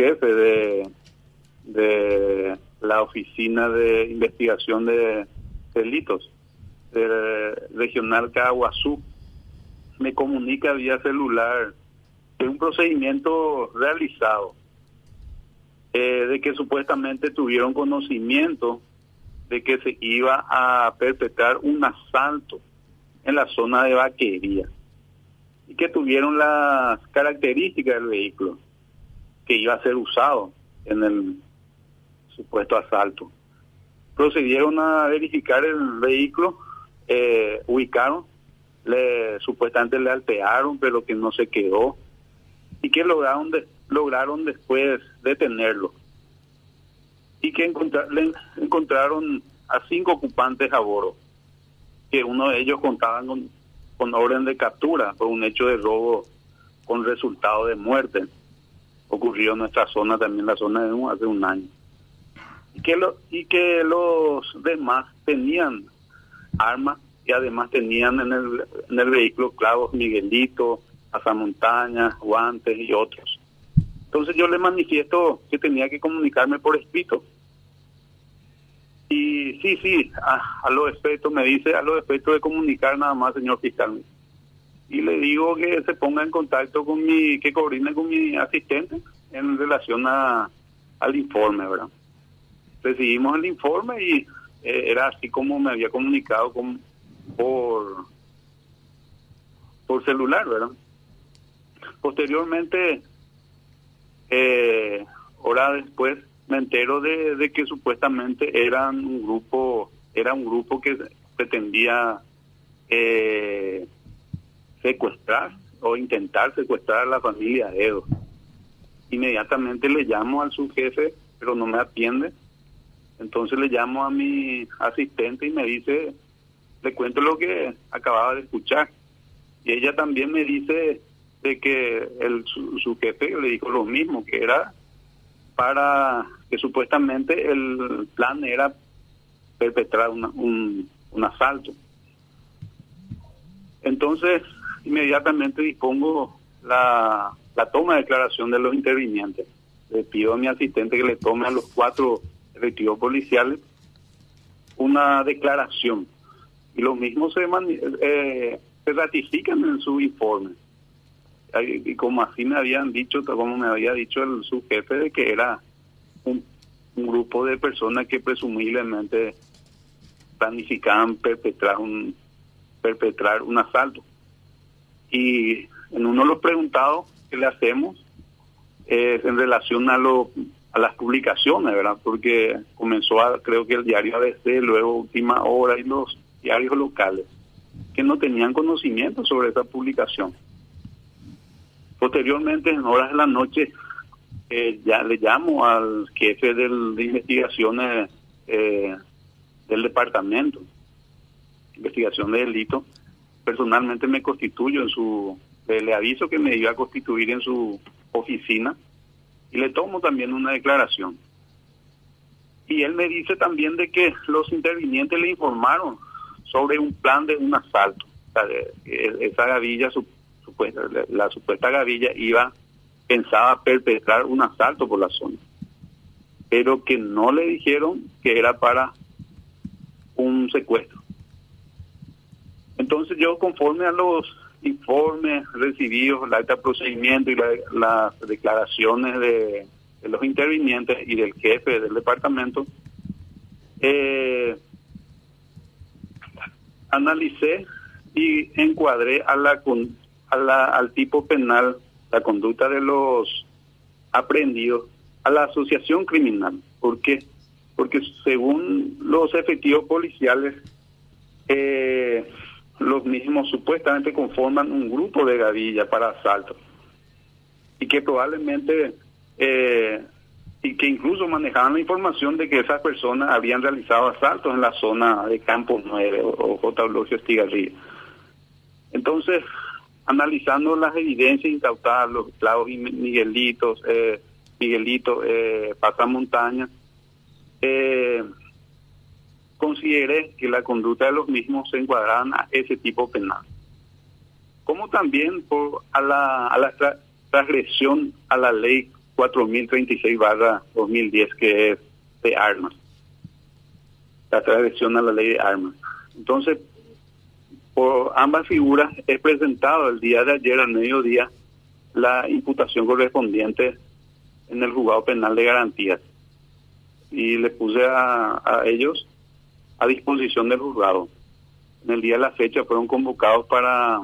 subjefe de, de la Oficina de Investigación de Delitos del Regional Caguazú. Me comunica vía celular de un procedimiento realizado eh, de que supuestamente tuvieron conocimiento de que se iba a perpetrar un asalto en la zona de vaquería y que tuvieron las características del vehículo que iba a ser usado en el supuesto asalto. Procedieron a verificar el vehículo, eh, ubicaron, le, supuestamente le altearon, pero que no se quedó y que lograron de, lograron después detenerlo y que le encontraron a cinco ocupantes a bordo, que uno de ellos contaba con, con orden de captura por un hecho de robo con resultado de muerte. Ocurrió en nuestra zona, también la zona de un, hace un año. Y que, lo, y que los demás tenían armas y además tenían en el, en el vehículo clavos Miguelito, pasamontañas, guantes y otros. Entonces yo le manifiesto que tenía que comunicarme por escrito. Y sí, sí, a, a los efectos, me dice, a los efectos de comunicar nada más, señor fiscal. Y le digo que se ponga en contacto con mi, que coordine con mi asistente en relación a, al informe, ¿verdad? Recibimos el informe y eh, era así como me había comunicado con, por, por celular, ¿verdad? Posteriormente eh, hora después me entero de, que supuestamente eran un grupo, era un grupo que pretendía eh, secuestrar o intentar secuestrar a la familia Edo. Inmediatamente le llamo al subjefe, pero no me atiende. Entonces le llamo a mi asistente y me dice, le cuento lo que acababa de escuchar. Y ella también me dice de que el, su, jefe le dijo lo mismo, que era para que supuestamente el plan era perpetrar un, un asalto. Entonces, inmediatamente dispongo la, la toma de declaración de los intervinientes. Le pido a mi asistente que le tome a los cuatro efectivos policiales una declaración. Y lo mismo se, eh, se ratifican en su informe y como así me habían dicho, como me había dicho el subjefe de que era un, grupo de personas que presumiblemente planificaban perpetrar un perpetrar un asalto. Y en uno de los preguntados que le hacemos es en relación a lo a las publicaciones, ¿verdad? Porque comenzó a, creo que el diario ABC, luego Última Hora y los diarios locales, que no tenían conocimiento sobre esa publicación. Posteriormente, en horas de la noche, eh, ya le llamo al jefe de investigaciones eh, del departamento, investigación de delito. Personalmente me constituyo en su, le aviso que me iba a constituir en su oficina y le tomo también una declaración. Y él me dice también de que los intervinientes le informaron sobre un plan de un asalto. esa gavilla la, supuesta gavilla iba, pensaba perpetrar un asalto por la zona, pero que no le dijeron que era para un secuestro. Entonces yo conforme a los informes recibidos, el acta procedimiento y las declaraciones de, los intervinientes y del jefe del departamento, eh, analicé y encuadré a la, al tipo penal, la conducta de los aprendidos, a la asociación criminal. ¿Por qué? Porque según los efectivos policiales, eh, los mismos supuestamente conforman un grupo de gavilla para asalto y que probablemente eh, y que incluso manejaban la información de que esas personas habían realizado asaltos en la zona de Campo 9 o, J. Eulogio Estigarribia. Entonces, analizando las evidencias incautadas, los clavos y Miguelitos, eh, Miguelito, eh, pasamontaña, eh, consideré que la conducta de los mismos se encuadraban a ese tipo penal. Como también por a la, a la transgresión a la ley 4036 barra 2010 que es de armas. La transgresión a la ley de armas. Entonces, por ambas figuras he presentado el día de ayer al mediodía la imputación correspondiente en el juzgado penal de garantías y le puse a, ellos a disposición del juzgado. En el día de la fecha fueron convocados para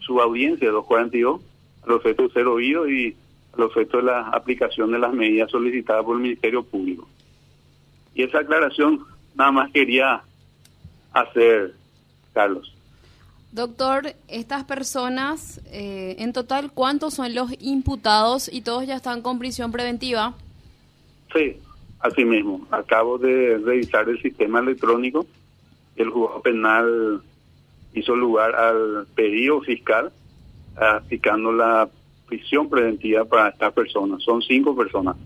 su audiencia 242 al efecto de ser oído y al efecto de la aplicación de las medidas solicitadas por el Ministerio Público. Y esa aclaración nada más quería hacer, Carlos. Doctor, estas personas, eh, en total, ¿cuántos son los imputados y todos ya están con prisión preventiva? Sí, así mismo. Acabo de revisar el sistema electrónico. El juzgado penal hizo lugar al pedido fiscal aplicando la prisión preventiva para estas personas. Son cinco personas,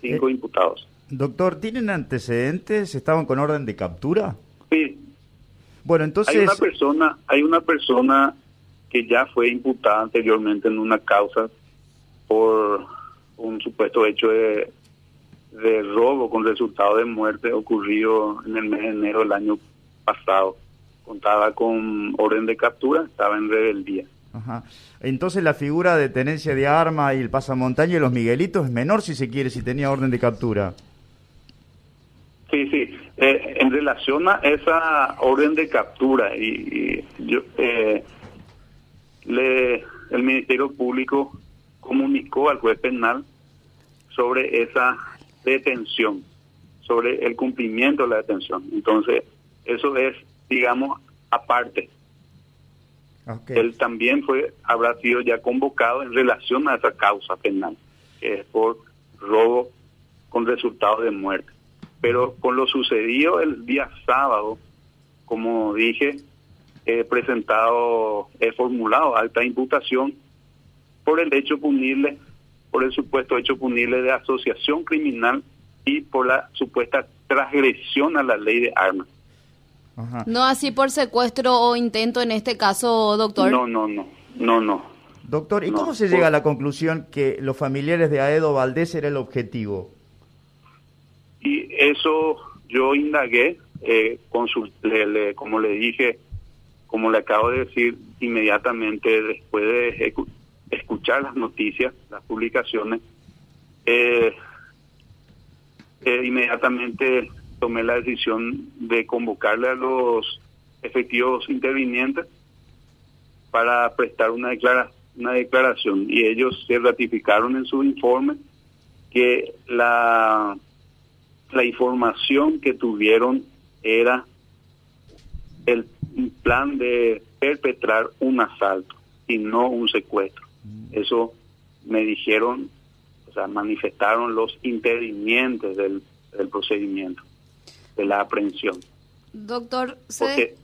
cinco eh, imputados. Doctor, ¿tienen antecedentes? ¿Estaban con orden de captura? Sí, bueno, entonces... Hay una persona, hay una persona que ya fue imputada anteriormente en una causa por un supuesto hecho de, de robo con resultado de muerte ocurrido en el mes de enero del año pasado. Contaba con orden de captura, estaba en rebeldía. Ajá. Entonces la figura de tenencia de arma y el pasamontaña y los Miguelitos es menor si se quiere, si tenía orden de captura. Sí, sí. Eh, en relación a esa orden de captura, y, yo, eh, le, el Ministerio Público comunicó al juez penal sobre esa detención, sobre el cumplimiento de la detención. Entonces, eso es, digamos, aparte. Él también fue, habrá sido ya convocado en relación a esa causa penal, que es por robo con resultado de muerte pero con lo sucedido el día sábado, como dije, he presentado, he formulado alta imputación por el hecho punible, por el supuesto hecho punible de asociación criminal y por la supuesta transgresión a la ley de armas. No así por secuestro o intento en este caso, doctor. No, no, no, no, no. Doctor, ¿y cómo se llega a la conclusión que los familiares de Aedo Valdés era el objetivo? Y eso yo indagué, eh, consulté, como le dije, como le acabo de decir, inmediatamente después de escuchar las noticias, las publicaciones, eh, eh, inmediatamente tomé la decisión de convocarle a los efectivos intervinientes para prestar una, declara una declaración y ellos se ratificaron en su informe que la la información que tuvieron era el plan de perpetrar un asalto y no un secuestro. Eso me dijeron, o sea, manifestaron los intervinientes del, procedimiento, de la aprehensión. Doctor, se,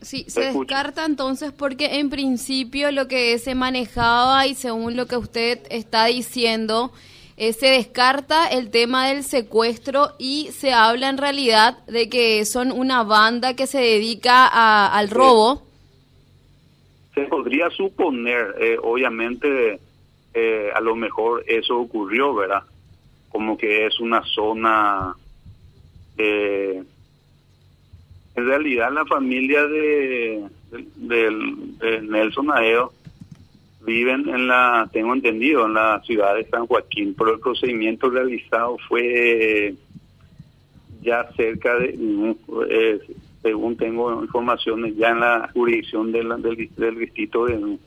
sí, se descarta entonces porque en principio lo que se manejaba y según lo que usted está diciendo, eh, se descarta el tema del secuestro y se habla en realidad de que son una banda que se dedica al robo. Podría suponer, eh, obviamente, eh, a lo mejor eso ocurrió, ¿verdad? Como que es una zona... en realidad la familia de, de Nelson Aedo viven en la, tengo entendido, en la ciudad de San Joaquín, pero el procedimiento realizado fue ya cerca de, eh, según tengo informaciones, ya en la jurisdicción del, del, distrito de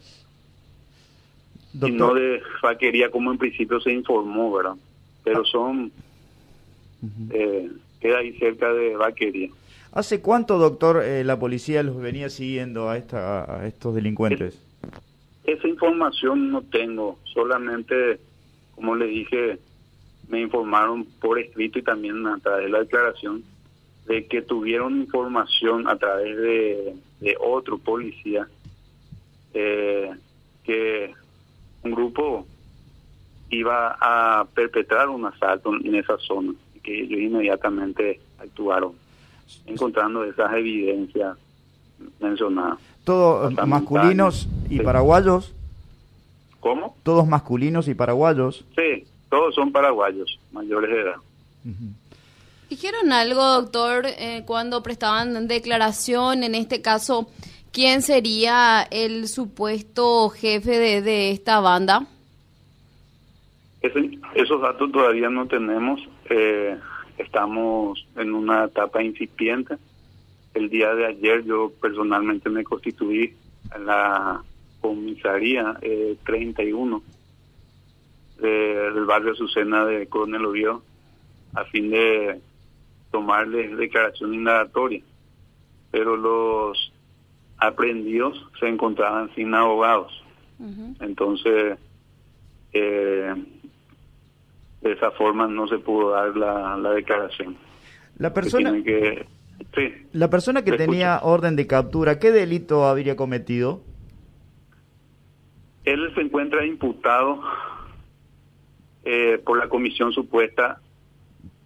y no de faquería como en principio se informó, ¿verdad? Pero ah. son, eh, queda ahí cerca de vaquería. ¿Hace cuánto, doctor, eh, la policía los venía siguiendo a, esta, a estos delincuentes? Esa información no tengo, solamente, como le dije, me informaron por escrito y también a través de la declaración de que tuvieron información a través de, otro policía eh, que un grupo iba a perpetrar un asalto en esa zona y que ellos inmediatamente actuaron encontrando esas evidencias mencionadas. ¿Todos masculinos y paraguayos? ¿Cómo? Todos masculinos y paraguayos. Sí, todos son paraguayos, mayores de edad. ¿Dijeron algo, doctor, eh, cuando prestaban declaración? En este caso, ¿quién sería el supuesto jefe de, esta banda? esos datos todavía no tenemos. Eh, estamos en una etapa incipiente. El día de ayer yo personalmente me constituí en la comisaría eh, 31 del barrio Azucena de Coronel Oviedo a fin de tomarles declaración indagatoria. Pero los aprendidos se encontraban sin abogados. Entonces, eh, de esa forma no se pudo dar la, declaración. La persona que, la persona que tenía orden de captura, ¿qué delito habría cometido? Él se encuentra imputado eh, por la comisión supuesta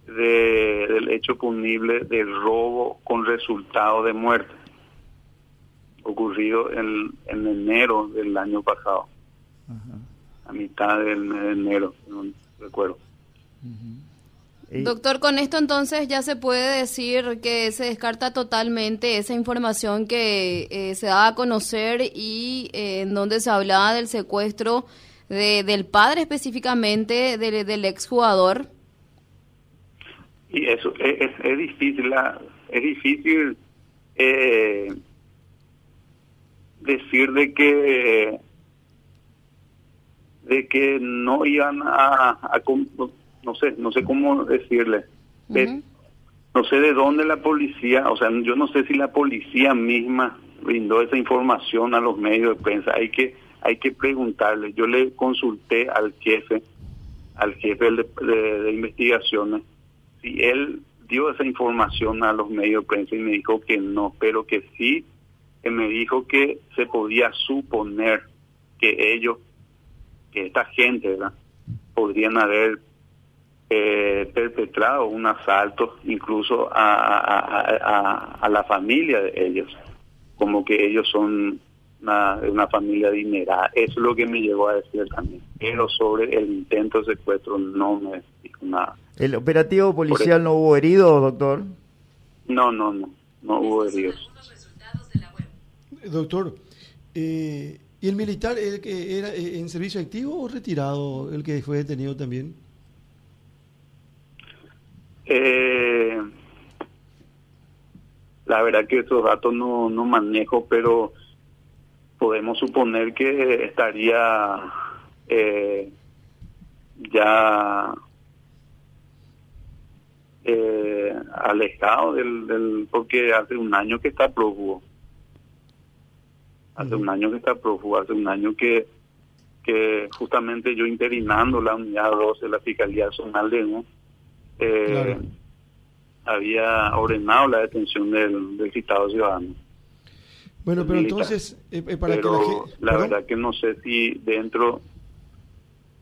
de, del hecho punible de robo con resultado de muerte, ocurrido en, en enero del año pasado, a mitad del mes de enero, no recuerdo. Doctor, con esto entonces ya se puede decir que se descarta totalmente esa información que eh, se da a conocer y eh, en donde se hablaba del secuestro de, del padre específicamente del, del exjugador. Y eso es, es, difícil, es difícil eh, decir de que de que no iban a, a no sé, no sé cómo decirle. no sé de dónde la policía, o sea, yo no sé si la policía misma brindó esa información a los medios de prensa. Hay que hay que preguntarle. Yo le consulté al jefe, al jefe de, investigaciones, si él dio esa información a los medios de prensa y me dijo que no, pero que sí, que me dijo que se podía suponer que ellos, que esta gente, ¿verdad? podrían haber eh, perpetrado un asalto incluso a, a, la familia de ellos, como que ellos son una, una familia adinerada. Eso es lo que me llegó a decir también. Pero sobre el intento de secuestro no me dijo nada. ¿El operativo policial no hubo heridos, doctor? No, no, no, no hubo heridos. Doctor, eh, ¿y el militar el que era eh, en servicio activo o retirado, el que fue detenido también? Eh, la verdad que esos datos no, no manejo, pero podemos suponer que estaría eh, ya eh, alejado del, del, porque hace un año que está prófugo hace un año que está prófugo hace un año que que justamente yo interinando la unidad 12 de la Fiscalía Zonal de ¿no? eh, había ordenado la detención del, del citado ciudadano. Bueno, pero entonces, eh, eh, para que la, verdad que no sé si dentro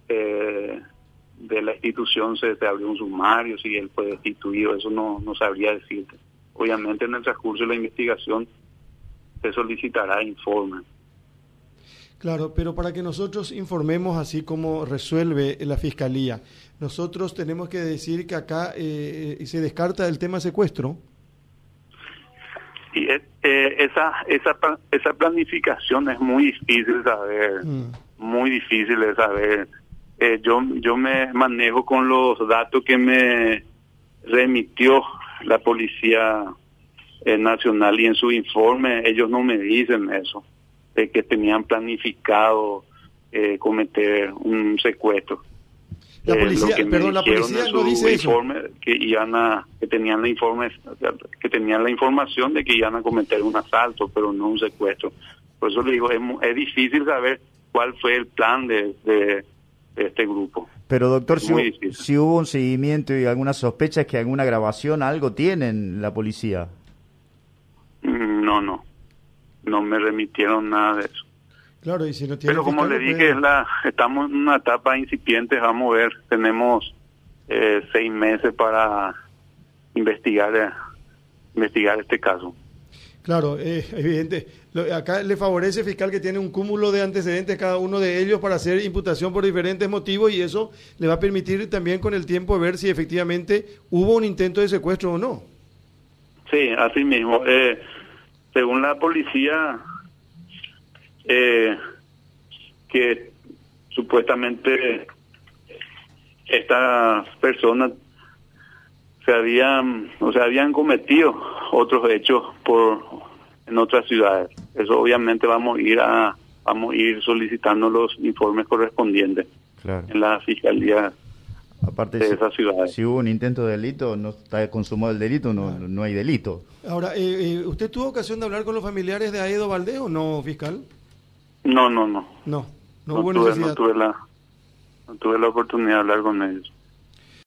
eh, de la institución se, se, abrió un sumario, si él fue destituido, eso no, no sabría decirte. Obviamente en el transcurso de la investigación se solicitará informe. Claro, pero para que nosotros informemos así como resuelve la Fiscalía, nosotros tenemos que decir que acá eh, se descarta el tema secuestro. Y eh, esa, esa, esa planificación es muy difícil de saber, mm. muy difícil de saber. Eh, yo, yo me manejo con los datos que me remitió la Policía Nacional y en su informe ellos no me dicen eso de que tenían planificado eh, cometer un secuestro. La eh, policía, perdón, la policía no dice informe, Que iban a, que tenían la informe, que tenían la información de que iban a cometer un asalto, pero no un secuestro. Por eso le digo, es, difícil saber cuál fue el plan de, de, este grupo. Pero doctor, si, si, hubo un seguimiento y alguna sospecha es que alguna grabación, algo tienen la policía. Mm, no, no no me remitieron nada de eso. Claro, y si no tiene Pero como le dije, es la, estamos en una etapa incipiente, vamos a ver, tenemos eh, seis meses para investigar, eh, investigar este caso. Claro, es evidente. acá le favorece fiscal que tiene un cúmulo de antecedentes cada uno de ellos para hacer imputación por diferentes motivos y eso le va a permitir también con el tiempo ver si efectivamente hubo un intento de secuestro o no. Sí, así mismo. Eh, según la policía, eh, que supuestamente estas personas se habían, o sea, habían cometido otros hechos por en otras ciudades. Eso obviamente vamos a ir a vamos a ir solicitando los informes correspondientes en la fiscalía Aparte, de si, esas ciudades. Si hubo un intento de delito, no está consumado el delito, no, no hay delito. Ahora, eh, eh, ¿usted tuvo ocasión de hablar con los familiares de Aedo Valdez o no, fiscal? No, no, no. No, no, hubo tuve, necesidad. No tuve, la, no tuve la oportunidad de hablar con ellos.